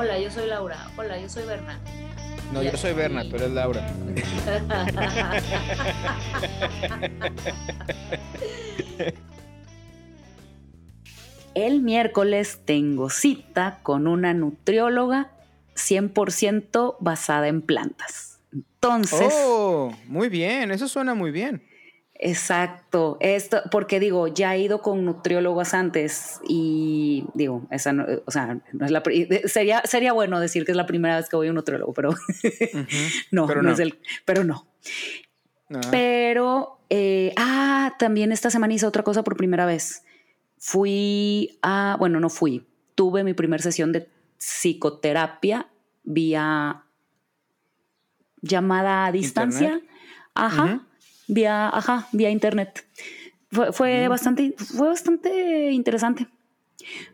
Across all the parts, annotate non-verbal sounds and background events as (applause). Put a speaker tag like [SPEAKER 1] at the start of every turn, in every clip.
[SPEAKER 1] Hola, yo soy Laura. Hola, yo soy Berna.
[SPEAKER 2] No, yo soy Berna, tú eres Laura. (laughs)
[SPEAKER 1] El miércoles tengo cita con una nutrióloga 100% basada en plantas. Entonces.
[SPEAKER 2] Oh, muy bien, eso suena muy bien.
[SPEAKER 1] Exacto, esto, porque digo, ya he ido con nutriólogos antes y digo, esa no, o sea, no es la, sería, sería bueno decir que es la primera vez que voy a un nutriólogo, pero (laughs) no, pero no, es el, pero no. Pero, eh, ah, también esta semana hice otra cosa por primera vez. Fui a, bueno, no fui, tuve mi primera sesión de psicoterapia vía llamada a distancia. Ajá vía, ajá, vía internet. Fue, bastante, fue bastante interesante.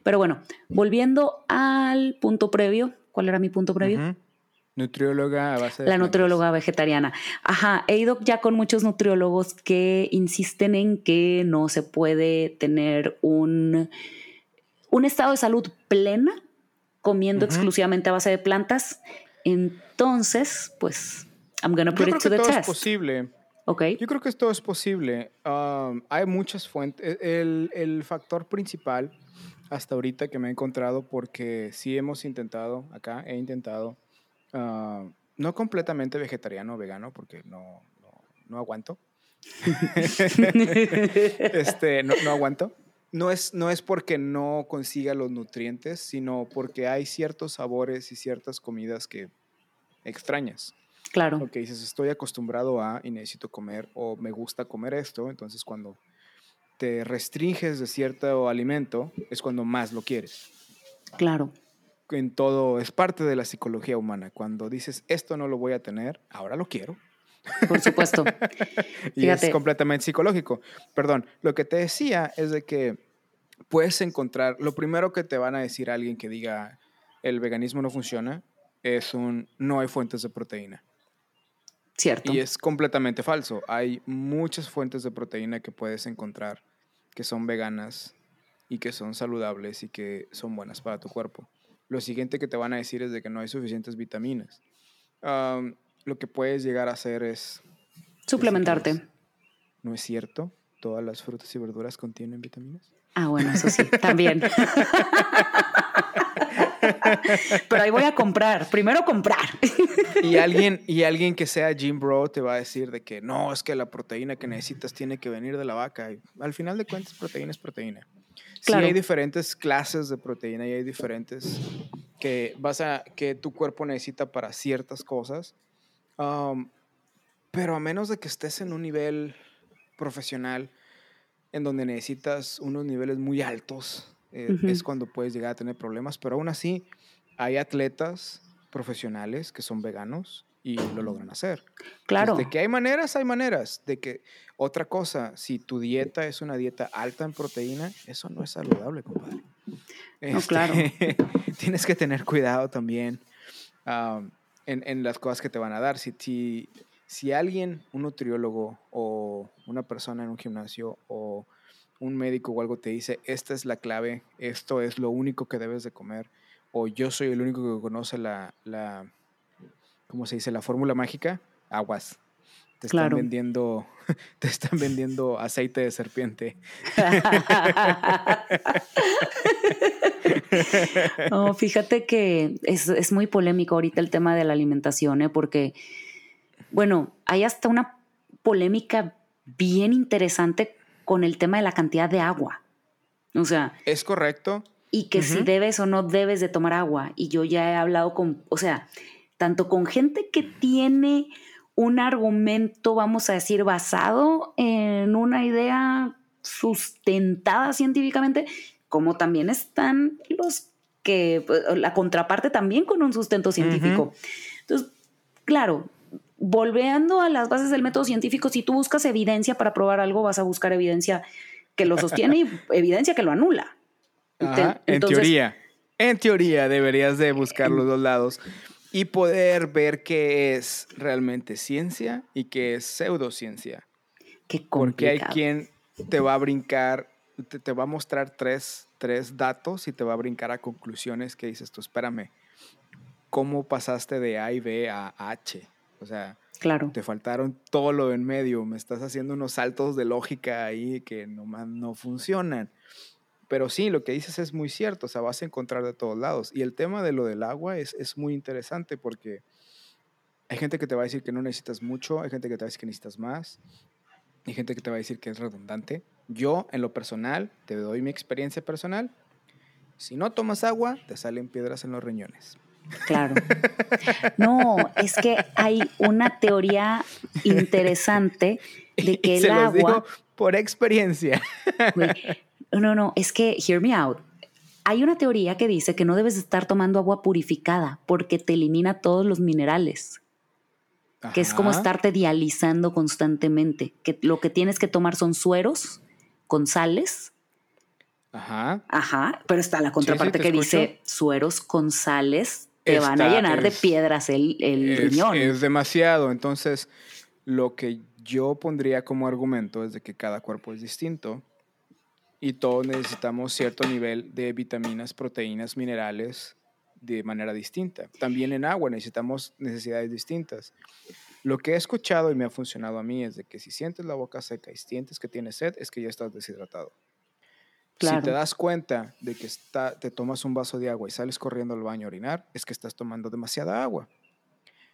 [SPEAKER 1] Pero bueno, volviendo al punto previo, ¿cuál era mi punto previo?
[SPEAKER 2] Nutrióloga a base de
[SPEAKER 1] La nutrióloga vegetariana. Ajá, he ido ya con muchos nutriólogos que insisten en que no se puede tener un, un estado de salud plena comiendo exclusivamente a base de plantas. Entonces, pues, I'm gonna put it to the test.
[SPEAKER 2] Es posible. Yo creo que esto es posible. hay muchas fuentes. E, el, factor principal hasta ahorita que me he encontrado, porque sí hemos intentado, acá he intentado, no completamente vegetariano o vegano, porque no, no, aguanto. (laughs) este, no, no, aguanto. No es, no es porque no consiga los nutrientes, sino porque hay ciertos sabores y ciertas comidas que extrañas.
[SPEAKER 1] Claro.
[SPEAKER 2] Porque dices, estoy acostumbrado a y necesito comer o me gusta comer esto. Entonces, cuando te restringes de cierto alimento, es cuando más lo quieres.
[SPEAKER 1] Claro.
[SPEAKER 2] En todo, es parte de la psicología humana. Cuando dices, esto no lo voy a tener, ahora lo quiero.
[SPEAKER 1] Por supuesto. (laughs)
[SPEAKER 2] y es completamente psicológico. Perdón, lo que te decía es de que puedes encontrar, lo primero que te van a decir alguien que diga el veganismo no funciona es un no hay fuentes de proteína.
[SPEAKER 1] Cierto.
[SPEAKER 2] Y es completamente falso. Hay muchas fuentes de proteína que puedes encontrar que son veganas y que son saludables y que son buenas para tu cuerpo. Lo siguiente que te van a decir es de que no hay suficientes vitaminas. lo que puedes llegar a hacer es...
[SPEAKER 1] Suplementarte.
[SPEAKER 2] no es cierto. Todas las frutas y verduras contienen vitaminas.
[SPEAKER 1] Ah, bueno, eso sí, también. (laughs) (laughs) Pero ahí voy a comprar. Primero comprar.
[SPEAKER 2] Y alguien, y alguien que sea Jim Bro te va a decir de que no, es que la proteína que necesitas tiene que venir de la vaca. Y al final de cuentas, proteína es proteína. Claro. Sí hay diferentes clases de proteína y hay diferentes que vas a que tu cuerpo necesita para ciertas cosas. Um, pero a menos de que estés en un nivel profesional en donde necesitas unos niveles muy altos eh, es cuando puedes llegar a tener problemas, pero aún así hay atletas profesionales que son veganos y lo logran hacer.
[SPEAKER 1] Claro.
[SPEAKER 2] de que hay maneras, hay maneras. De que otra cosa, si tu dieta es una dieta alta en proteína, eso no es saludable, compadre.
[SPEAKER 1] No, claro.
[SPEAKER 2] Este, (laughs) tienes que tener cuidado también en, en, las cosas que te van a dar. Si, si, si alguien, un nutriólogo o una persona en un gimnasio o un médico o algo te dice, esta es la clave, esto es lo único que debes de comer, o yo soy el único que conoce la, la ¿cómo se dice? La fórmula mágica, aguas. Te están vendiendo, (laughs) te están vendiendo aceite de serpiente. (laughs)
[SPEAKER 1] no, fíjate que es, es, muy polémico ahorita el tema de la alimentación, ¿eh? porque, bueno, hay hasta una polémica bien interesante con el tema de la cantidad de agua. O sea.
[SPEAKER 2] Es correcto.
[SPEAKER 1] Y que si debes o no debes de tomar agua. Y yo ya he hablado con, o sea, tanto con gente que tiene un argumento, vamos a decir, basado en una idea sustentada científicamente, como también están los que, pues, la contraparte también con un sustento científico. Entonces, claro, volviendo a las bases del método científico, si tú buscas evidencia para probar algo, vas a buscar evidencia que lo sostiene y (laughs) evidencia que lo anula.
[SPEAKER 2] en teoría, en teoría deberías de buscar los dos lados y poder ver qué es realmente ciencia y qué es pseudociencia.
[SPEAKER 1] Qué
[SPEAKER 2] Porque hay quien te va a brincar, te, te, va a mostrar tres, tres datos y te va a brincar a conclusiones que dices tú, espérame, cómo pasaste de A y B a H. O sea,
[SPEAKER 1] claro.
[SPEAKER 2] te faltaron todo lo en medio. Me estás haciendo unos saltos de lógica ahí que no, no funcionan. Pero sí, lo que dices es muy cierto, o sea, vas a encontrar de todos lados. Y el tema de lo del agua es, es muy interesante porque hay gente que te va a decir que no necesitas mucho, hay gente que te va a decir que necesitas más, hay gente que te va a decir que es redundante. Yo, en lo personal, te doy mi experiencia personal. Si no tomas agua, te salen piedras en los riñones.
[SPEAKER 1] Claro. No, es que hay una teoría interesante de (laughs) que el agua.
[SPEAKER 2] por experiencia.
[SPEAKER 1] No, no, es que, hear me out. Hay una teoría que dice que no debes estar tomando agua purificada porque te elimina todos los minerales. Que es como estarte dializando constantemente. Que lo que tienes que tomar son sueros con sales.
[SPEAKER 2] Ajá.
[SPEAKER 1] Ajá. Pero está la contraparte que dice sueros con sales te van a llenar de piedras el, el riñón.
[SPEAKER 2] Es demasiado. Entonces, lo que yo pondría como argumento es de que cada cuerpo es distinto y todos necesitamos cierto nivel de vitaminas, proteínas, minerales de manera distinta. También en agua necesitamos necesidades distintas. Lo que he escuchado y me ha funcionado a mí es de que si sientes la boca seca y sientes que tienes sed, es que ya estás deshidratado. Si te das cuenta de que está, te tomas un vaso de agua y sales corriendo al baño a orinar, es que estás tomando demasiada agua.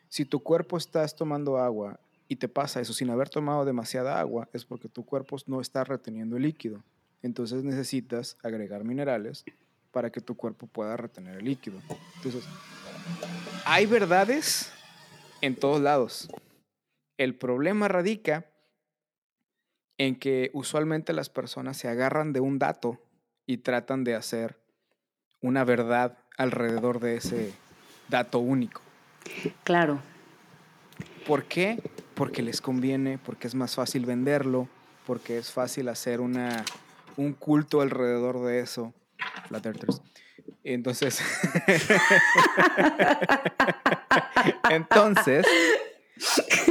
[SPEAKER 2] Si tu cuerpo estás tomando agua y te pasa eso sin haber tomado demasiada agua, es porque tu cuerpo no está reteniendo el líquido. Entonces necesitas agregar minerales para que tu cuerpo pueda retener el líquido. Entonces, hay verdades en todos lados. El problema radica en que usualmente las personas se agarran de un dato y tratan de hacer una verdad alrededor de ese dato único.
[SPEAKER 1] Claro.
[SPEAKER 2] ¿Por qué? Porque les conviene, porque es más fácil venderlo, porque es fácil hacer una un culto alrededor de eso. Flat Earthers. Entonces, (laughs) entonces,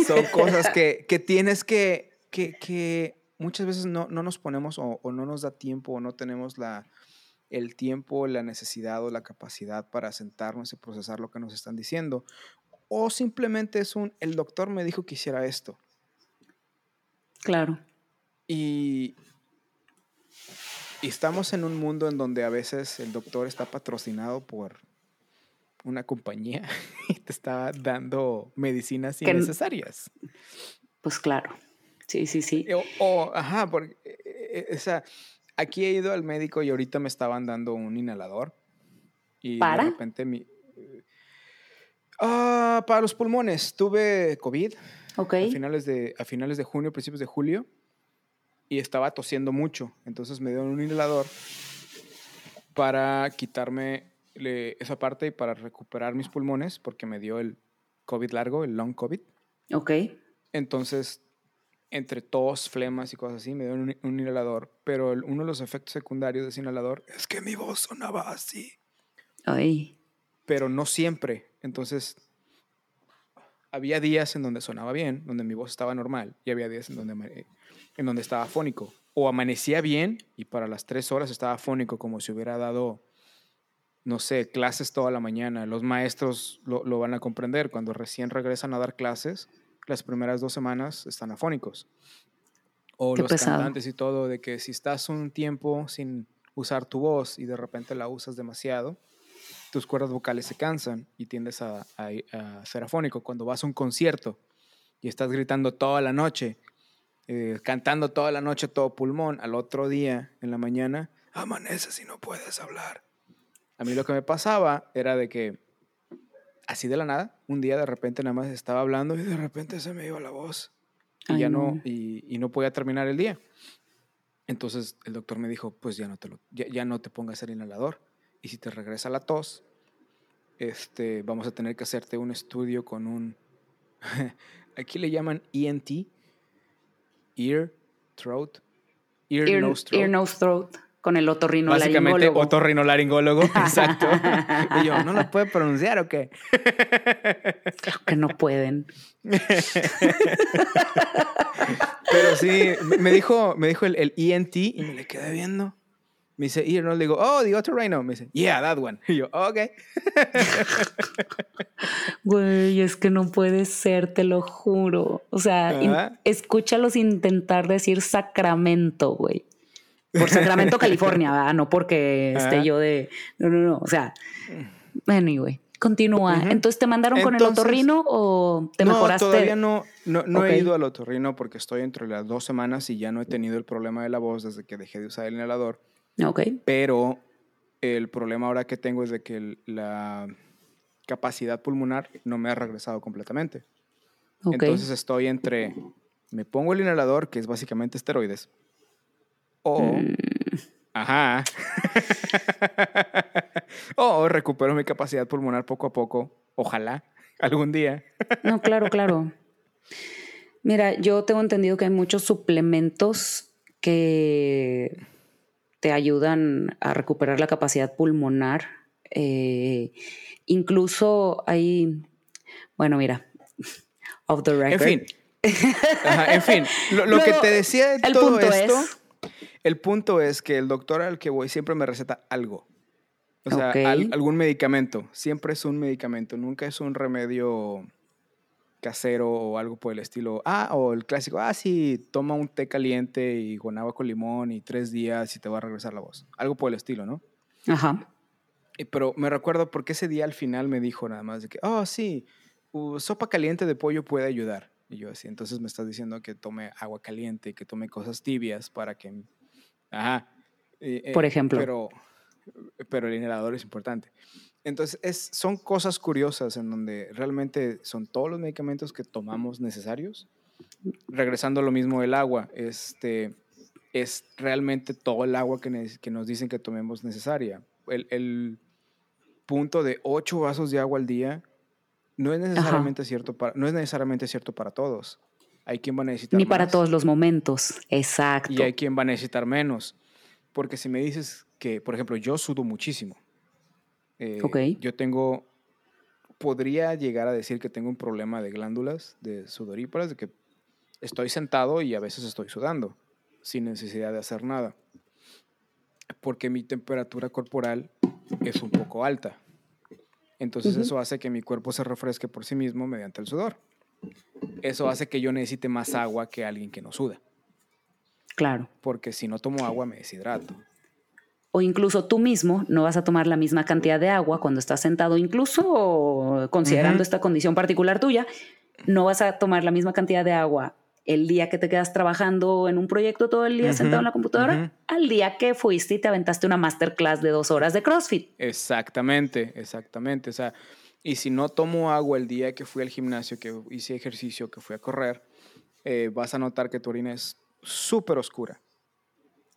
[SPEAKER 2] son cosas que, tienes que, que, muchas veces no, nos ponemos o, no nos da tiempo o no tenemos la, el tiempo, la necesidad o la capacidad para sentarnos y procesar lo que nos están diciendo. O simplemente es un, el doctor me dijo que hiciera esto.
[SPEAKER 1] Claro.
[SPEAKER 2] Y, y estamos en un mundo en donde a veces el doctor está patrocinado por una compañía (laughs) y te está dando medicinas innecesarias.
[SPEAKER 1] Pues claro. Sí, sí, sí.
[SPEAKER 2] O, ajá, porque, eh, eh, o sea, aquí he ido al médico y ahorita me estaban dando un inhalador. Y
[SPEAKER 1] ¿Para?
[SPEAKER 2] de repente mi... Ah, para los pulmones. Tuve COVID.
[SPEAKER 1] Ok.
[SPEAKER 2] A finales, de, a finales de junio, principios de julio y estaba tosiendo mucho. Entonces me dieron un inhalador para quitarme esa parte y para recuperar mis pulmones, porque me dio el COVID largo, el long COVID.
[SPEAKER 1] Ok.
[SPEAKER 2] Entonces, entre tos, flemas y cosas así, me dieron un, inhalador. Pero uno de los efectos secundarios de ese inhalador es que mi voz sonaba así.
[SPEAKER 1] Ay.
[SPEAKER 2] Pero no siempre. Entonces, había días en donde sonaba bien, donde mi voz estaba normal, y había días en donde en donde estaba fónico. O amanecía bien y para las tres horas estaba fónico, como si hubiera dado, no sé, clases toda la mañana. Los maestros lo, van a comprender. Cuando recién regresan a dar clases, las primeras dos semanas están afónicos. O los cantantes y todo, de que si estás un tiempo sin usar tu voz y de repente la usas demasiado, tus cuerdas vocales se cansan y tiendes a, a ser afónico. Cuando vas a un concierto y estás gritando toda la noche eh, cantando toda la noche, todo pulmón, al otro día, en la mañana, amaneces y no puedes hablar. A mí lo que me pasaba era de que, así de la nada, un día de repente nada más estaba hablando y de repente se me iba la voz. Y ya no, y, no podía terminar el día. Entonces el doctor me dijo, pues ya no te, lo, ya, no te pongas el inhalador. Y si te regresa la tos, este, vamos a tener que hacerte un estudio con un, (laughs) aquí le llaman ENT, ear, throat,
[SPEAKER 1] ear, nose, throat. Ear, nose, throat. Con el otorrinolaringólogo.
[SPEAKER 2] Básicamente, otorrinolaringólogo. (laughs) exacto. (laughs) y yo, ¿no lo puede pronunciar o qué?
[SPEAKER 1] Claro que no pueden. (laughs)
[SPEAKER 2] Pero sí, me dijo, me dijo el, el ENT y me le quedé viendo. Me dice, y no le digo, oh, the other rhino. Me dice, yeah, that one. Y yo, ok.
[SPEAKER 1] Güey, es que no puede ser, te lo juro. O sea, escúchalos intentar decir Sacramento, güey. Por (laughs) Sacramento, California, ¿verdad? No porque esté yo de. No, no, no. O sea, anyway. Continúa. Entonces, ¿te mandaron con el otorrino o te no, mejoraste?
[SPEAKER 2] Todavía no, no, he ido al otorrino porque estoy entre las dos semanas y ya no he tenido el problema de la voz desde que dejé de usar el inhalador.
[SPEAKER 1] Ok.
[SPEAKER 2] Pero el problema ahora que tengo es de que la capacidad pulmonar no me ha regresado completamente. Entonces estoy entre, me pongo el inhalador, que es básicamente esteroides, o, mm. ajá, (laughs) o recupero mi capacidad pulmonar poco a poco, ojalá, algún día.
[SPEAKER 1] no, claro, claro. Mira, yo tengo entendido que hay muchos suplementos que te ayudan a recuperar la capacidad pulmonar. Eh, incluso hay, bueno, mira, off the record.
[SPEAKER 2] En fin, en fin, lo, que te decía de todo esto, el punto es que el doctor al que voy siempre me receta algo. O sea, algún medicamento. Siempre es un medicamento, nunca es un remedio casero o algo por el estilo. Ah, o el clásico, ah, sí, toma un té caliente y con agua con limón y tres días y te va a regresar la voz. Algo por el estilo, ¿no?
[SPEAKER 1] Ajá.
[SPEAKER 2] Pero me recuerdo porque ese día al final me dijo nada más de que, oh, sí, sopa caliente de pollo puede ayudar. Y yo así, entonces me estás diciendo que tome agua caliente, que tome cosas tibias para que... Ajá.
[SPEAKER 1] Eh, por ejemplo.
[SPEAKER 2] Pero, pero el inhalador es importante. Entonces, es, son cosas curiosas en donde realmente son todos los medicamentos que tomamos necesarios. Regresando a lo mismo del agua, este, es realmente todo el agua que, que nos dicen que tomemos necesaria. El, el, punto de 8 vasos de agua al día no es necesariamente, cierto para, no es necesariamente cierto para todos. Hay quien va a necesitar
[SPEAKER 1] Ni para todos los momentos, exacto.
[SPEAKER 2] Y hay quien va a necesitar menos. Porque si me dices que, por ejemplo, yo sudo muchísimo eh, yo tengo, podría llegar a decir que tengo un problema de glándulas, de sudoríparas, de que estoy sentado y a veces estoy sudando sin necesidad de hacer nada. Porque mi temperatura corporal es un poco alta. Entonces eso hace que mi cuerpo se refresque por sí mismo mediante el sudor. Eso hace que yo necesite más agua que alguien que no suda.
[SPEAKER 1] Claro.
[SPEAKER 2] Porque si no tomo agua me deshidrato
[SPEAKER 1] o incluso tú mismo no vas a tomar la misma cantidad de agua cuando estás sentado, incluso considerando esta condición particular tuya, no vas a tomar la misma cantidad de agua el día que te quedas trabajando en un proyecto todo el día sentado en la computadora, al día que fuiste y te aventaste una masterclass de dos horas de CrossFit.
[SPEAKER 2] Exactamente, exactamente. O sea, y si no tomo agua el día que fui al gimnasio, que hice ejercicio, que fui a correr, eh, vas a notar que tu orina es súper oscura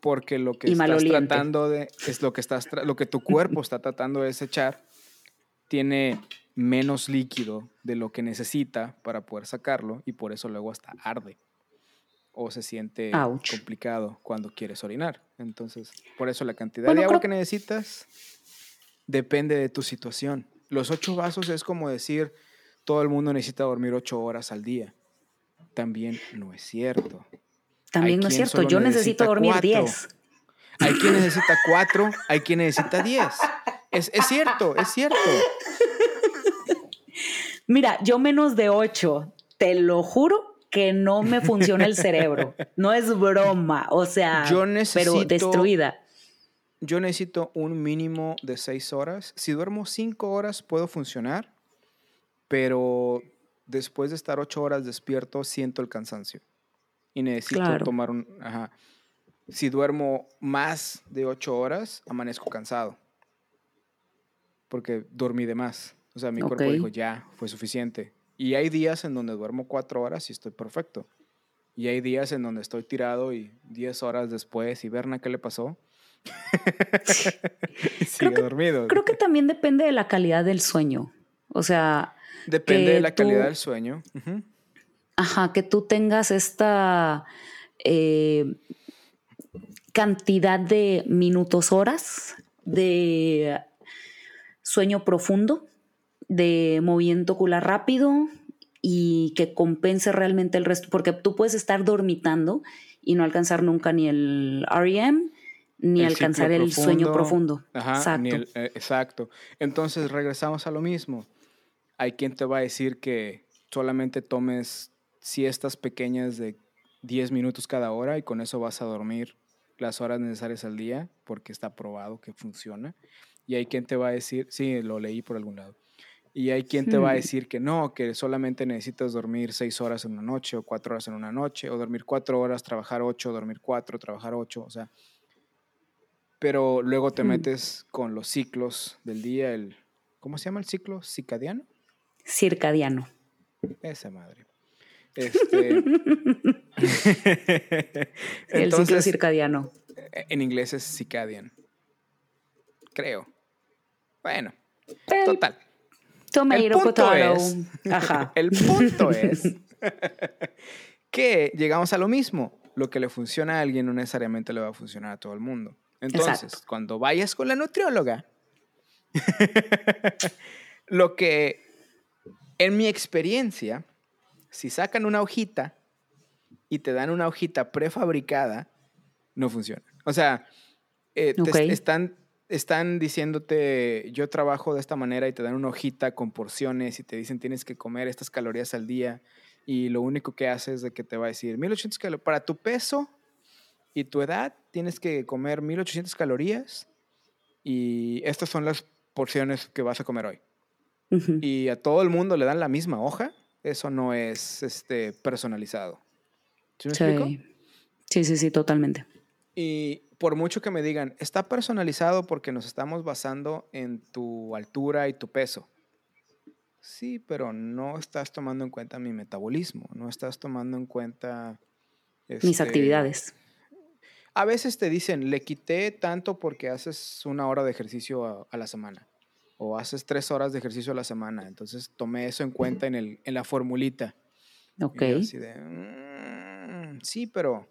[SPEAKER 2] porque lo que estás tratando de es lo que estás lo que tu cuerpo está tratando de desechar tiene menos líquido de lo que necesita para poder sacarlo y por eso luego hasta arde o se siente complicado cuando quieres orinar. Entonces, por eso la cantidad de agua que necesitas depende de tu situación. Los ocho vasos es como decir todo el mundo necesita dormir ocho horas al día. También no es cierto.
[SPEAKER 1] También no es cierto, yo necesito dormir 10.
[SPEAKER 2] Hay quien necesita 4, hay quien necesita 10. Es, es cierto, es cierto.
[SPEAKER 1] Mira, yo menos de 8, te lo juro que no me funciona el cerebro. No es broma, o sea, yo necesito, pero destruida.
[SPEAKER 2] Yo necesito un mínimo de 6 horas. Si duermo 5 horas puedo funcionar, pero después de estar 8 horas despierto siento el cansancio y necesito tomar un... Ajá. Si duermo más de ocho horas, amanezco cansado. Porque dormí de más. O sea, mi cuerpo dijo, ya, fue suficiente. Y hay días en donde duermo cuatro horas y estoy perfecto. Y hay días en donde estoy tirado y diez horas después y Berna, ¿qué le pasó? (laughs)
[SPEAKER 1] sigue creo dormido. Creo que también depende de la calidad del sueño. O sea.
[SPEAKER 2] Depende de la calidad del sueño.
[SPEAKER 1] Ajá, que tú tengas esta eh, cantidad de minutos, horas de sueño profundo, de movimiento ocular rápido y que compense realmente el resto, porque tú puedes estar dormitando y no alcanzar nunca ni el REM ni alcanzar el sueño profundo.
[SPEAKER 2] exacto. Eh, exacto. Entonces regresamos a lo mismo. Hay quien te va a decir que solamente tomes siestas pequeñas de 10 minutos cada hora y con eso vas a dormir las horas necesarias al día porque está probado que funciona. Y hay quien te va a decir, sí, lo leí por algún lado. Y hay quien te va a hmm. decir que no, que solamente necesitas dormir seis horas en una noche o cuatro horas en una noche, o dormir cuatro horas, trabajar ocho, dormir cuatro, trabajar ocho, o sea. Pero luego te metes con los ciclos del día, el, ¿cómo se llama el ciclo? ¿Circadiano?
[SPEAKER 1] Circadiano.
[SPEAKER 2] Esa madre. Este, (laughs)
[SPEAKER 1] el ciclo circadiano.
[SPEAKER 2] En inglés es circadian. Creo. Bueno, total. (laughs)
[SPEAKER 1] el punto Es,
[SPEAKER 2] el punto es (laughs) que llegamos a lo mismo. Lo que le funciona a alguien no necesariamente le va a funcionar a todo el mundo. Entonces, cuando vayas con la nutrióloga, (laughs) lo que en mi experiencia si sacan una hojita y te dan una hojita prefabricada, no funciona. O sea, eh, están, están diciéndote, yo trabajo de esta manera y te dan una hojita con porciones y te dicen tienes que comer estas calorías al día y lo único que haces es de que te va a decir 1800 calorías. Para tu peso y tu edad tienes que comer 1800 calorías y estas son las porciones que vas a comer hoy. Y a todo el mundo le dan la misma hoja eso no es este, personalizado.
[SPEAKER 1] ¿Sí Sí, sí, sí, totalmente.
[SPEAKER 2] Y por mucho que me digan, está personalizado porque nos estamos basando en tu altura y tu peso. Sí, pero no estás tomando en cuenta mi metabolismo, no estás tomando en cuenta...
[SPEAKER 1] Mis este, actividades.
[SPEAKER 2] A veces te dicen, le quité tanto porque haces una hora de ejercicio a la semana o haces tres horas de ejercicio a la semana. Entonces tomé eso en cuenta en, el, en la formulita.
[SPEAKER 1] Ok.
[SPEAKER 2] Mm, sí, pero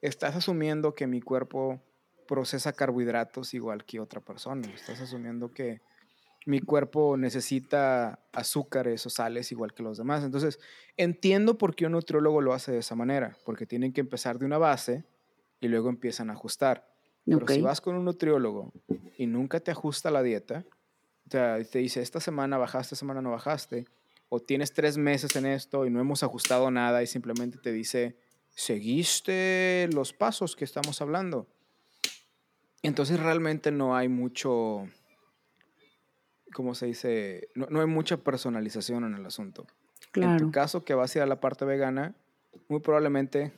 [SPEAKER 2] estás asumiendo que mi cuerpo procesa carbohidratos igual que otra persona. Estás asumiendo que mi cuerpo necesita azúcares o sales igual que los demás. Entonces, entiendo por qué un nutriólogo lo hace de esa manera, porque tienen que empezar de una base y luego empiezan a ajustar. Pero si vas con un nutriólogo y nunca te ajusta la dieta, o sea, te dice, esta semana bajaste, esta semana no bajaste, o tienes tres meses en esto y no hemos ajustado nada y simplemente te dice, seguiste los pasos que estamos hablando. Entonces realmente no hay mucho, ¿cómo se dice? No, hay mucha personalización en el asunto. En tu caso, que vas a ir a la parte vegana, muy probablemente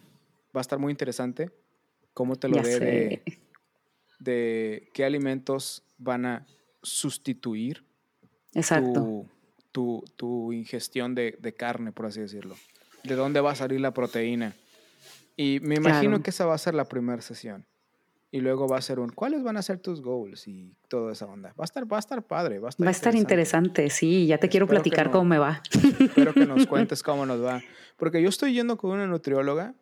[SPEAKER 2] va a estar muy interesante cómo te lo dé de, de qué alimentos van a sustituir
[SPEAKER 1] Exacto.
[SPEAKER 2] Tu, tu, ingestión de, de, carne, por así decirlo. ¿De dónde va a salir la proteína? Y me imagino que esa va a ser la primera sesión. Y luego va a ser un, ¿cuáles van a ser tus goals? Y toda esa onda. Va a estar, va a estar padre, va a estar,
[SPEAKER 1] va a estar interesante. sí, ya te quiero platicar cómo me va.
[SPEAKER 2] Espero que nos (laughs) cuentes cómo nos va. Porque yo estoy yendo con una nutrióloga.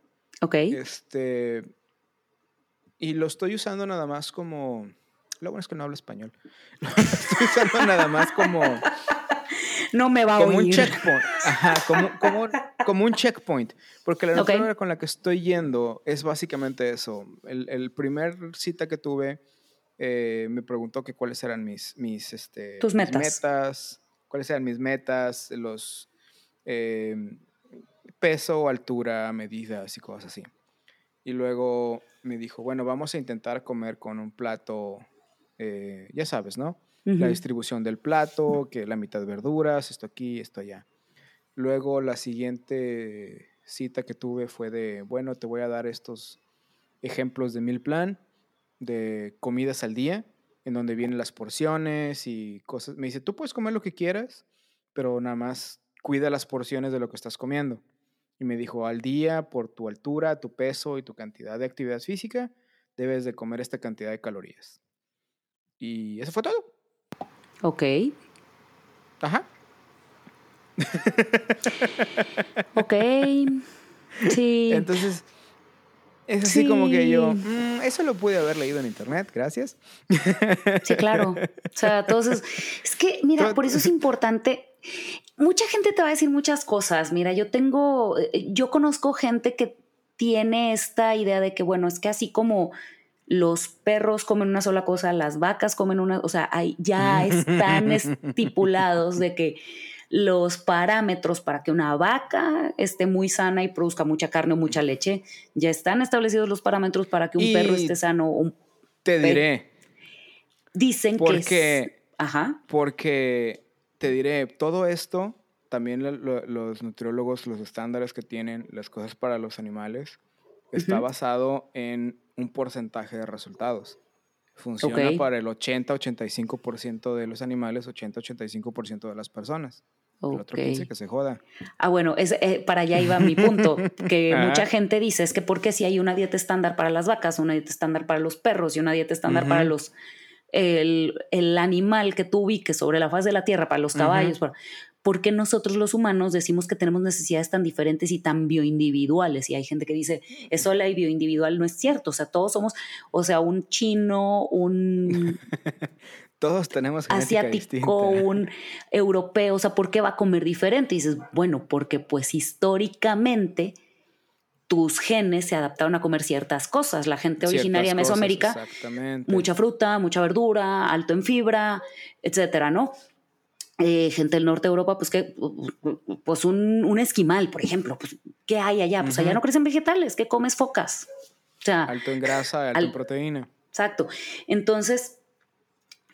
[SPEAKER 1] Ok.
[SPEAKER 2] Este, y lo estoy usando nada más como lo bueno es que no hablo español. (laughs) estoy usando nada más como.
[SPEAKER 1] No me va a
[SPEAKER 2] como un checkpoint. Ajá, como, como, un checkpoint. Porque la doctora con la que estoy yendo es básicamente eso. El, el primer cita que tuve eh, me preguntó que cuáles eran mis, mis, este,
[SPEAKER 1] Tus
[SPEAKER 2] metas. Cuáles eran mis metas, los eh, peso, altura, medidas y cosas así. Y luego me dijo, bueno, vamos a intentar comer con un plato eh, ya sabes, ¿no? La distribución del plato, que la mitad de verduras, esto aquí, esto allá. Luego la siguiente cita que tuve fue de, bueno, te voy a dar estos ejemplos de mil plan, de comidas al día, en donde vienen las porciones y cosas. Me dice, tú puedes comer lo que quieras, pero nada más cuida las porciones de lo que estás comiendo. Y me dijo, al día, por tu altura, tu peso y tu cantidad de actividad física, debes de comer esta cantidad de calorías. Y eso fue todo.
[SPEAKER 1] Ok.
[SPEAKER 2] Ajá.
[SPEAKER 1] ok. (laughs) Sí.
[SPEAKER 2] Entonces, es así como que yo, mm, eso lo pude haber leído en internet, gracias.
[SPEAKER 1] Sí, claro. O sea, entonces, es que, mira, por eso es importante. Mucha gente te va a decir muchas cosas. Mira, yo tengo, eh, yo conozco gente que tiene esta idea de que, bueno, es que así como los perros comen una sola cosa, las vacas comen una, o sea, ya están (laughs) estipulados de que los parámetros para que una vaca esté muy sana y produzca mucha carne o mucha leche, ya están establecidos los parámetros para que un perro esté sano. Un
[SPEAKER 2] te diré.
[SPEAKER 1] Dicen que...
[SPEAKER 2] Ajá. Porque te diré, todo esto, también los nutriólogos, los estándares que tienen, las cosas para los animales, está basado en un porcentaje de resultados. Funciona para el 80-85% de los animales, 80-85% de las personas. El otro 15 que se joda.
[SPEAKER 1] Ah, bueno, es, eh, para allá iba mi punto, que (laughs) mucha gente dice, es que porque si hay una dieta estándar para las vacas, una dieta estándar para los perros y una dieta estándar para los el, el, animal que tú ubiques sobre la faz de la tierra, para los caballos, ¿por qué nosotros los humanos decimos que tenemos necesidades tan diferentes y tan bioindividuales? Y hay gente que dice, eso la bioindividual no es cierto, o sea, todos somos, o sea, un chino, un... (laughs)
[SPEAKER 2] todos tenemos
[SPEAKER 1] asiático, un europeo, o sea, ¿por qué va a comer diferente? Y dices, bueno, porque pues históricamente tus genes se adaptaron a comer ciertas cosas. La gente originaria de Mesoamérica, mucha fruta, mucha verdura, alto en fibra, etcétera, ¿no? Eh, gente del norte de Europa, pues que, pues un, esquimal, por ejemplo, pues, ¿qué hay allá? Pues allá no crecen vegetales, ¿qué comes focas?
[SPEAKER 2] O sea, alto en grasa, alto en proteína.
[SPEAKER 1] Exacto. Entonces,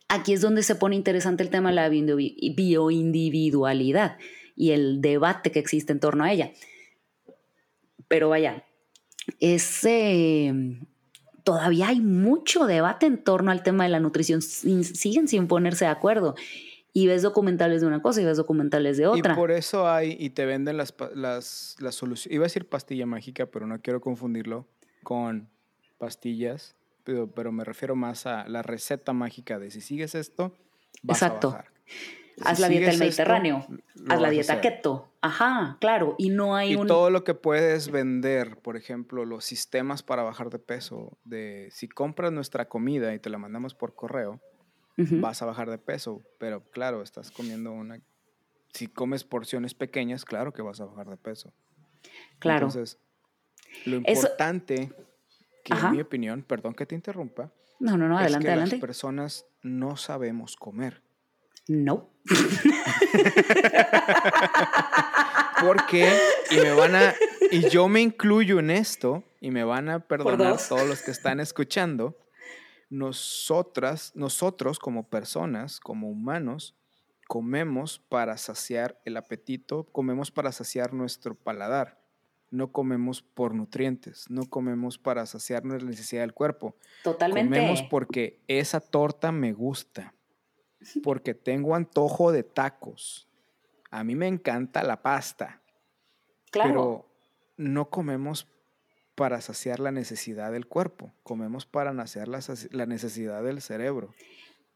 [SPEAKER 1] aquí es donde se pone interesante el tema de la bioindividualidad y el debate que existe en torno a ella. Pero vaya, ese todavía hay mucho debate en torno al tema de la nutrición. Siguen sin ponerse de acuerdo. Y ves documentales de una cosa y ves documentales de otra.
[SPEAKER 2] Y por eso hay, y te venden las, las, las soluciones. Iba a decir pastilla mágica, pero no quiero confundirlo con pastillas. Pero, pero me refiero más a la receta mágica de si sigues esto, vas Exacto. a bajar.
[SPEAKER 1] Haz la dieta del Mediterráneo, haz la dieta keto. Ajá, claro, y no hay
[SPEAKER 2] y todo lo que puedes vender, por ejemplo, los sistemas para bajar de peso, de si compras nuestra comida y te la mandamos por correo, vas a bajar de peso, pero claro, estás comiendo una... Si comes porciones pequeñas, claro que vas a bajar de peso. Claro. Entonces, lo importante, que en mi opinión, perdón que te interrumpa,
[SPEAKER 1] no, no, no, adelante, es que
[SPEAKER 2] Las personas no sabemos comer.
[SPEAKER 1] No.
[SPEAKER 2] Porque, y me van a, y yo me incluyo en esto, y me van a perdonar todos los que están escuchando, nosotras, nosotros como personas, como humanos, comemos para saciar el apetito, comemos para saciar nuestro paladar, no comemos por nutrientes, no comemos para saciar nuestra necesidad del cuerpo. Totalmente. Comemos porque esa torta me gusta porque tengo antojo de tacos. A mí me encanta la pasta. Claro. Pero no comemos para saciar la necesidad del cuerpo, comemos para nacer la, la necesidad del cerebro.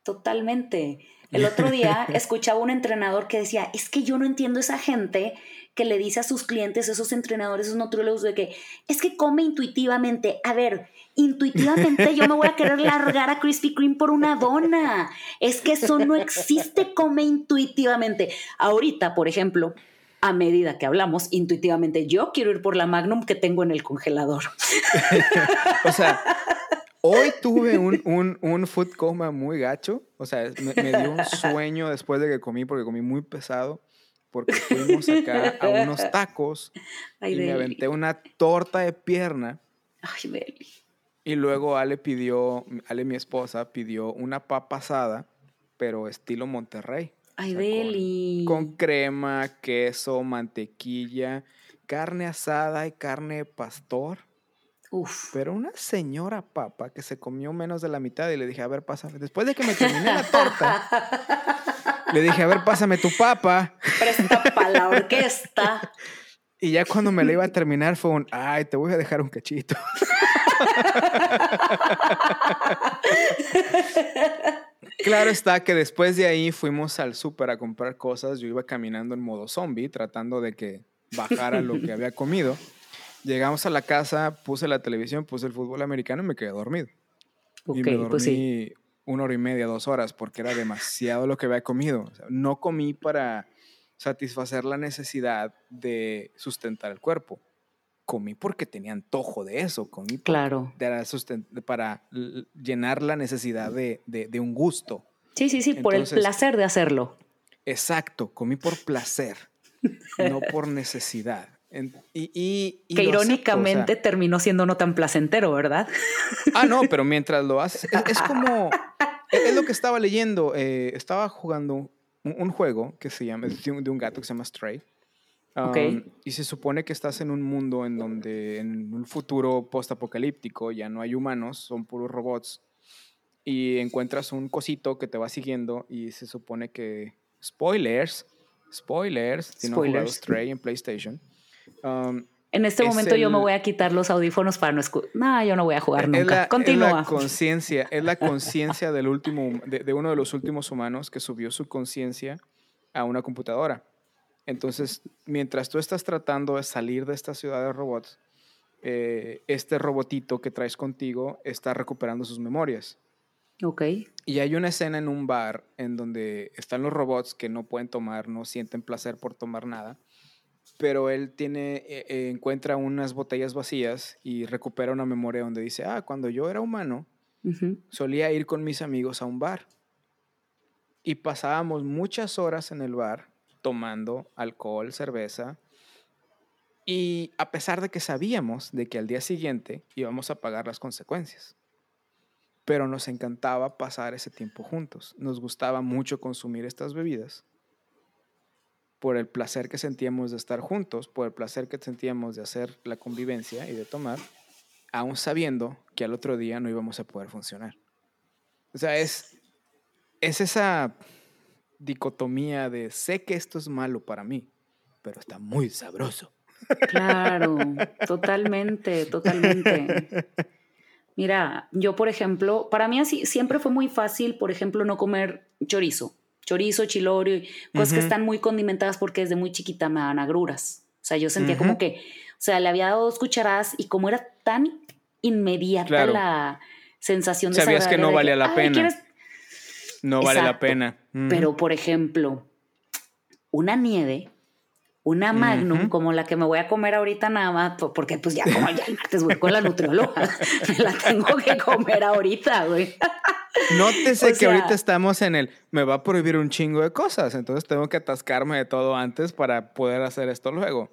[SPEAKER 1] Totalmente. El otro día (laughs) escuchaba un entrenador que decía, es que yo no entiendo esa gente que le dice a sus clientes, esos entrenadores, esos nutriólogos, de que es que come intuitivamente. A ver, intuitivamente yo me voy a querer largar a Krispy Kreme por una dona. Es que eso no existe, come intuitivamente. Ahorita, por ejemplo, a medida que hablamos, intuitivamente yo quiero ir por la Magnum que tengo en el congelador. (laughs)
[SPEAKER 2] o sea, hoy tuve un, un, un, food coma muy gacho. O sea, me, me dio un sueño después de que comí porque comí muy pesado porque fuimos acá a unos tacos y me aventé una torta de pierna.
[SPEAKER 1] Ay, Deli.
[SPEAKER 2] Y luego Ale pidió, Ale, mi esposa, pidió una papa asada, pero estilo Monterrey.
[SPEAKER 1] Ay, Deli.
[SPEAKER 2] Con, con, crema, queso, mantequilla, carne asada y carne pastor. Uf. Pero una señora papa que se comió menos de la mitad y le dije, a ver, pásame. Después de que me terminé la torta, (laughs) Le dije, a ver, pásame tu papa.
[SPEAKER 1] Presta para la orquesta. (laughs)
[SPEAKER 2] Y ya cuando me la iba a terminar fue un, ay, te voy a dejar un cachito. (laughs) claro está que después de ahí fuimos al súper a comprar cosas. Yo iba caminando en modo zombie, tratando de que bajara lo que había comido. Llegamos a la casa, puse la televisión, puse el fútbol americano y me quedé dormido. y me dormí pues sí una hora y media, dos horas, porque era demasiado lo que había comido. no comí para satisfacer la necesidad de sustentar el cuerpo. Comí porque tenía antojo de eso, comí
[SPEAKER 1] claro.
[SPEAKER 2] para llenar la necesidad de, un gusto.
[SPEAKER 1] Sí, sí, sí, por el placer de hacerlo.
[SPEAKER 2] Exacto, comí por placer, no por necesidad. Y,
[SPEAKER 1] que irónicamente terminó siendo no tan placentero, ¿verdad?
[SPEAKER 2] Ah, no, pero mientras lo haces, es, como, es, lo que estaba leyendo, eh, estaba jugando un, juego que se llama, de un, gato que se llama Stray. Um, y se supone que estás en un mundo en donde en un futuro post-apocalíptico ya no hay humanos, son puros robots. Y encuentras un cosito que te va siguiendo y se supone que, spoilers, spoilers, si no Stray en PlayStation,
[SPEAKER 1] Um, en este momento yo me voy a quitar los audífonos para no escuchar. No, yo no voy a jugar nunca.
[SPEAKER 2] Continúa. Es la conciencia, es la (laughs) conciencia del último, de, uno de los últimos humanos que subió su conciencia a una computadora. Entonces, mientras tú estás tratando de salir de esta ciudad de robots, eh, este robotito que traes contigo está recuperando sus memorias.
[SPEAKER 1] Ok.
[SPEAKER 2] Y hay una escena en un bar en donde están los robots que no pueden tomar, no sienten placer por tomar nada pero él tiene, eh, eh, encuentra unas botellas vacías y recupera una memoria donde dice, ah, cuando yo era humano, solía ir con mis amigos a un bar y pasábamos muchas horas en el bar tomando alcohol, cerveza, y a pesar de que sabíamos de que al día siguiente íbamos a pagar las consecuencias. Pero nos encantaba pasar ese tiempo juntos. Nos gustaba mucho consumir estas bebidas por el placer que sentíamos de estar juntos, por el placer que sentíamos de hacer la convivencia y de tomar, aún sabiendo que al otro día no íbamos a poder funcionar. O sea, es, es esa dicotomía de sé que esto es malo para mí, pero está muy sabroso.
[SPEAKER 1] Claro, (laughs) totalmente, totalmente. Mira, yo por ejemplo, para mí así siempre fue muy fácil, por ejemplo, no comer chorizo chorizo, chilorio, cosas que están muy condimentadas porque desde muy chiquita me dan agruras. O sea, yo sentía como que, o sea, le había dado dos cucharadas y como era tan inmediata la sensación
[SPEAKER 2] de Sabías que no valía la pena. No vale la pena.
[SPEAKER 1] Pero, por ejemplo, una nieve, una magnum como la que me voy a comer ahorita nada más, porque pues ya como ya el martes voy con la nutrióloga, (laughs) me la tengo que comer ahorita, güey.
[SPEAKER 2] Nótese (laughs) que ahorita estamos en el, me va a prohibir un chingo de cosas, entonces tengo que atascarme de todo antes para poder hacer esto luego.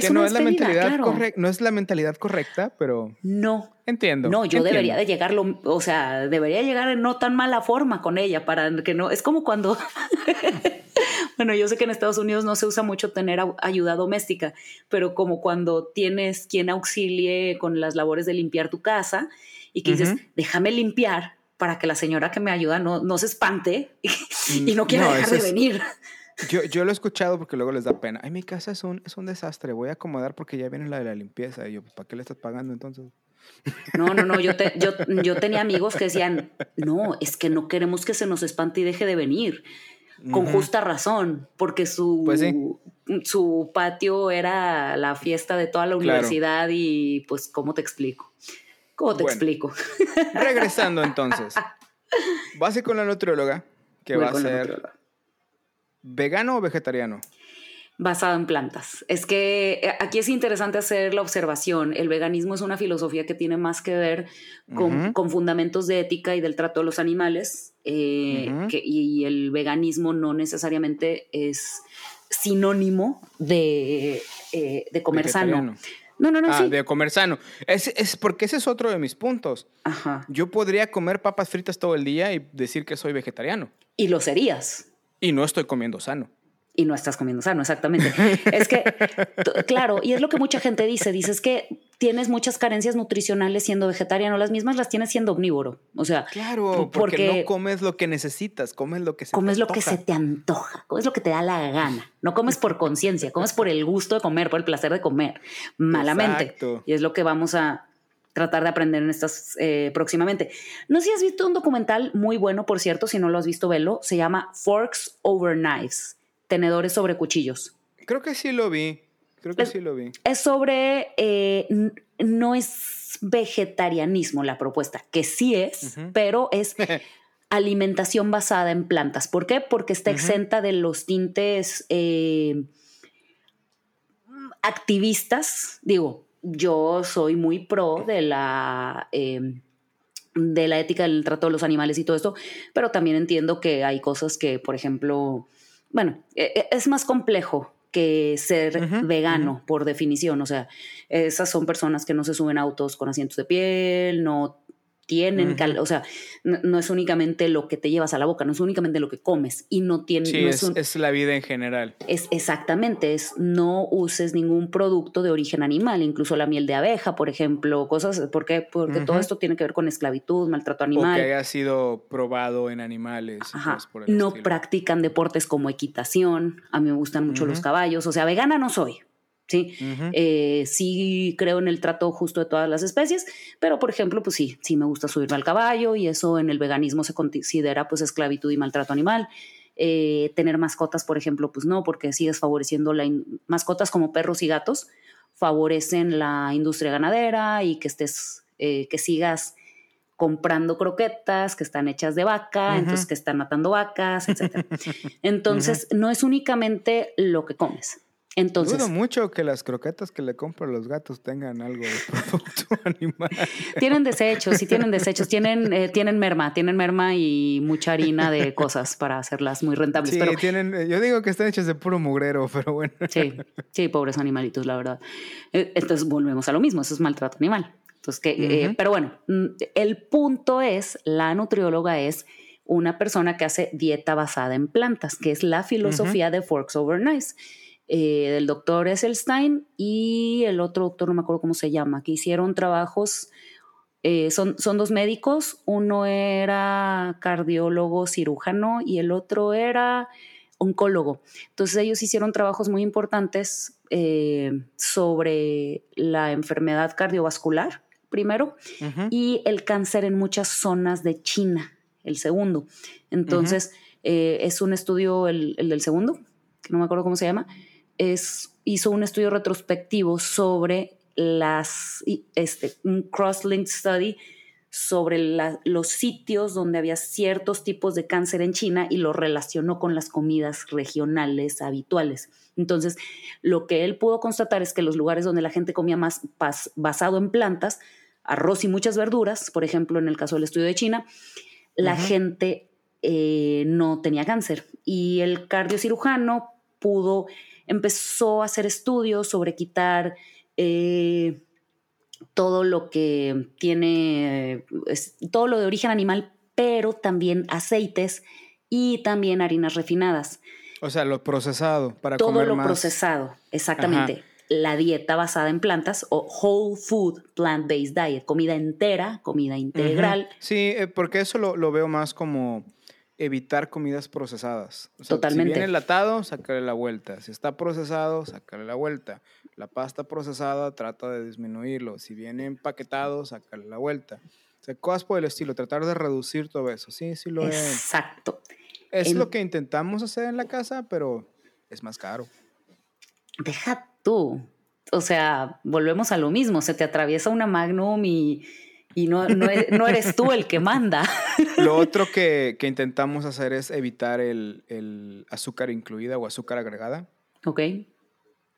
[SPEAKER 2] Que no es, la mentalidad correcta, no es la mentalidad correcta, pero...
[SPEAKER 1] No.
[SPEAKER 2] Entiendo.
[SPEAKER 1] No, yo debería de llegarlo, o sea, debería llegar en no tan mala forma con ella para que no... Es como cuando... (laughs) bueno, yo sé que en Estados Unidos no se usa mucho tener ayuda doméstica, pero como cuando tienes quien auxilie con las labores de limpiar tu casa y que dices, déjame limpiar para que la señora que me ayuda no, no se espante y, no quiera dejar de venir.
[SPEAKER 2] Yo, yo lo he escuchado porque luego les da pena. Ay, mi casa es un, es un desastre, voy a acomodar porque ya viene la de la limpieza. Y yo, ¿para qué le estás pagando entonces?
[SPEAKER 1] No, no, no, yo, yo, yo tenía amigos que decían, no, es que no queremos que se nos espante y deje de venir. Con justa razón, porque su, pues su patio era la fiesta de toda la universidad y pues, ¿cómo te explico? ¿Cómo te explico?
[SPEAKER 2] regresando entonces. (laughs) Vas con la nutrióloga, que va a ser vegano o vegetariano.
[SPEAKER 1] Basado en plantas. Es que eh, aquí es interesante hacer la observación. El veganismo es una filosofía que tiene más que ver con, fundamentos de ética y del trato de los animales. Eh, y el veganismo no necesariamente es sinónimo de, eh, de comer sano. No, no, no.
[SPEAKER 2] Ah, de comer sano. Es, es, porque ese es otro de mis puntos.
[SPEAKER 1] Ajá.
[SPEAKER 2] Yo podría comer papas fritas todo el día y decir que soy vegetariano.
[SPEAKER 1] Y lo serías.
[SPEAKER 2] Y no estoy comiendo sano
[SPEAKER 1] y no estás comiendo sano, exactamente. es que, (laughs) claro, y es lo que mucha gente dice, dices que tienes muchas carencias nutricionales siendo vegetariano, las mismas las tienes siendo omnívoro. O sea,
[SPEAKER 2] claro, porque, no comes lo que necesitas, comes lo que se
[SPEAKER 1] comes
[SPEAKER 2] te
[SPEAKER 1] lo que se te antoja, comes lo que te da la gana. No comes por conciencia, comes por el gusto de comer, por el placer de comer, malamente. Y es lo que vamos a tratar de aprender en estas eh, próximamente. No sé si has visto un documental muy bueno, por cierto, si no lo has visto, velo. Se llama Forks Over Knives tenedores sobre cuchillos.
[SPEAKER 2] Creo que sí lo vi. Creo que sí lo vi.
[SPEAKER 1] Es sobre, eh, no es vegetarianismo la propuesta, que sí es, pero es (laughs) alimentación basada en plantas. ¿Por qué? Porque está exenta de los tintes eh, activistas, digo, yo soy muy pro de la... Em, de la ética del trato de los animales y todo esto, pero también entiendo que hay cosas que, por ejemplo, bueno, e, e, es más complejo que ser vegano por definición, o sea, esas son personas que no se suben a autos con asientos de piel, no tienen, o sea, no, es únicamente lo que te llevas a la boca, no es únicamente lo que comes y no tiene...
[SPEAKER 2] Sí, es, la vida en general.
[SPEAKER 1] Es exactamente, es no uses ningún producto de origen animal, incluso la miel de abeja, por ejemplo, cosas, ¿por qué? Porque todo esto tiene que ver con esclavitud, maltrato animal.
[SPEAKER 2] O que haya sido probado en animales.
[SPEAKER 1] no practican deportes como equitación, a mí me gustan mucho los caballos, o sea, vegana no soy, ¿sí? Eh, sí creo en el trato justo de todas las especies, pero por ejemplo, pues sí, sí me gusta subirme al caballo y eso en el veganismo se considera pues esclavitud y maltrato animal. Eh, tener mascotas, por ejemplo, pues no, porque sigues favoreciendo la mascotas como perros y gatos, favorecen la industria ganadera y que estés, eh, que sigas comprando croquetas que están hechas de vaca, entonces que están matando vacas, etc. (laughs) Entonces, no es únicamente lo que comes, entonces,
[SPEAKER 2] Dudo mucho que las croquetas que le compro a los gatos tengan algo de (laughs) producto animal.
[SPEAKER 1] Tienen desechos, sí tienen desechos, tienen, eh, tienen merma, tienen merma y mucha harina de cosas para hacerlas muy rentables.
[SPEAKER 2] Sí, tienen, eh, yo digo que están hechas de puro mugrero, (laughs) pero bueno.
[SPEAKER 1] Sí, sí, pobres animalitos, la verdad. Eh, entonces volvemos a lo mismo, eso es maltrato animal. Entonces, que, pero bueno, mm, el punto es, la nutrióloga es una persona que hace dieta basada en plantas, que es la filosofía de Forks Over Nice eh, del doctor Esselstein y el otro doctor, no me acuerdo cómo se llama, que hicieron trabajos, eh, son, son dos médicos, uno era cardiólogo cirujano y el otro era oncólogo. Entonces ellos hicieron trabajos muy importantes eh, sobre la enfermedad cardiovascular, primero, y el cáncer en muchas zonas de China, el segundo. Entonces, es un estudio, el, el, del segundo, que no me acuerdo cómo se llama, hizo un estudio retrospectivo sobre las, este, un cross-linked study sobre los sitios donde había ciertos tipos de cáncer en China y lo relacionó con las comidas regionales habituales. Entonces, lo que él pudo constatar es que los lugares donde la gente comía más basado en plantas, arroz y muchas verduras, por ejemplo, en el caso del estudio de China, la gente eh, no tenía cáncer. Y el cardiocirujano pudo empezó a hacer estudios sobre quitar eh, todo lo que tiene, todo lo de origen animal, pero también aceites y también harinas refinadas.
[SPEAKER 2] O sea, lo procesado para
[SPEAKER 1] todo lo procesado, exactamente. La dieta basada en plantas o whole food plant-based diet, comida entera, comida integral.
[SPEAKER 2] Sí, eh, porque eso lo veo más como evitar comidas procesadas. Totalmente. Si viene enlatado, sácale la vuelta. Si está procesado, sácale la vuelta. La pasta procesada, trata de disminuirlo. Si viene empaquetado, sácale la vuelta. O sea, cosas por el estilo, tratar de reducir todo eso. Sí, sí lo es.
[SPEAKER 1] Exacto.
[SPEAKER 2] Es lo que intentamos hacer en la casa, pero es más caro.
[SPEAKER 1] Deja tú. O sea, volvemos a lo mismo. Se te atraviesa una Magnum y y no, no, eres tú el que manda. (laughs)
[SPEAKER 2] Lo otro que, que intentamos hacer es evitar el, el, azúcar incluida o azúcar agregada.
[SPEAKER 1] Ok.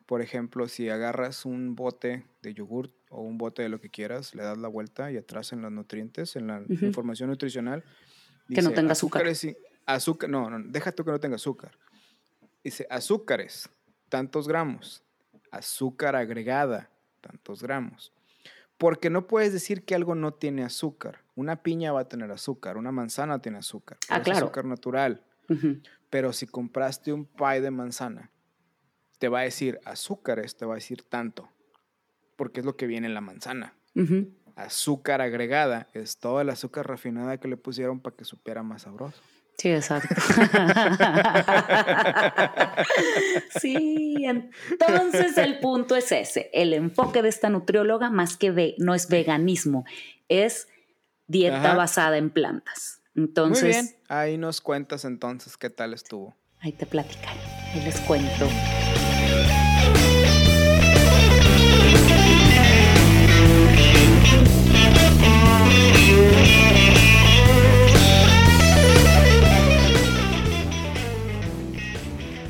[SPEAKER 2] Por ejemplo, si agarras un bote de yogur o un bote de lo que quieras, le das la vuelta y atrás en los nutrientes, en la información nutricional.
[SPEAKER 1] que no tenga azúcar.
[SPEAKER 2] azúcar. No, no, deja tú que no tenga azúcar. Dice azúcares, tantos gramos. Azúcar agregada, tantos gramos. Porque no puedes decir que algo no tiene azúcar. Una piña va a tener azúcar, una manzana tiene azúcar.
[SPEAKER 1] Ah, claro.
[SPEAKER 2] azúcar natural. Pero si compraste un pie de manzana, te va a decir azúcares, te va a decir tanto. Porque es lo que viene en la manzana. Azúcar agregada es toda el azúcar refinada que le pusieron para que supiera más sabroso.
[SPEAKER 1] Sí, exacto. (laughs) sí, entonces el punto es ese. El enfoque de esta nutrióloga, más que ve, no es veganismo, es dieta basada en plantas. Entonces, Muy bien.
[SPEAKER 2] Ahí nos cuentas entonces qué tal estuvo.
[SPEAKER 1] Ahí te platicaré, ahí les cuento.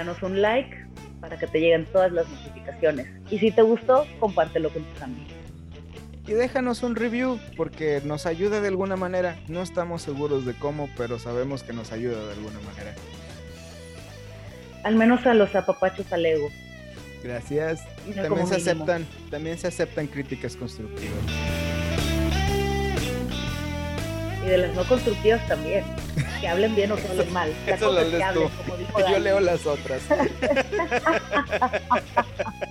[SPEAKER 3] Danos un like para que te lleguen todas las notificaciones. Y si te gustó, compártelo con tus amigos.
[SPEAKER 2] Y déjanos un review porque nos ayuda de alguna manera. No estamos seguros de cómo, pero sabemos que nos ayuda de alguna manera.
[SPEAKER 3] Al menos a los apapachos al ego.
[SPEAKER 2] Gracias. también se aceptan, también se aceptan críticas constructivas.
[SPEAKER 3] De las no constructivas también. Que hablen bien o que hablen mal. (laughs)
[SPEAKER 2] Eso lo lees tú. (laughs) Yo leo las otras. (laughs)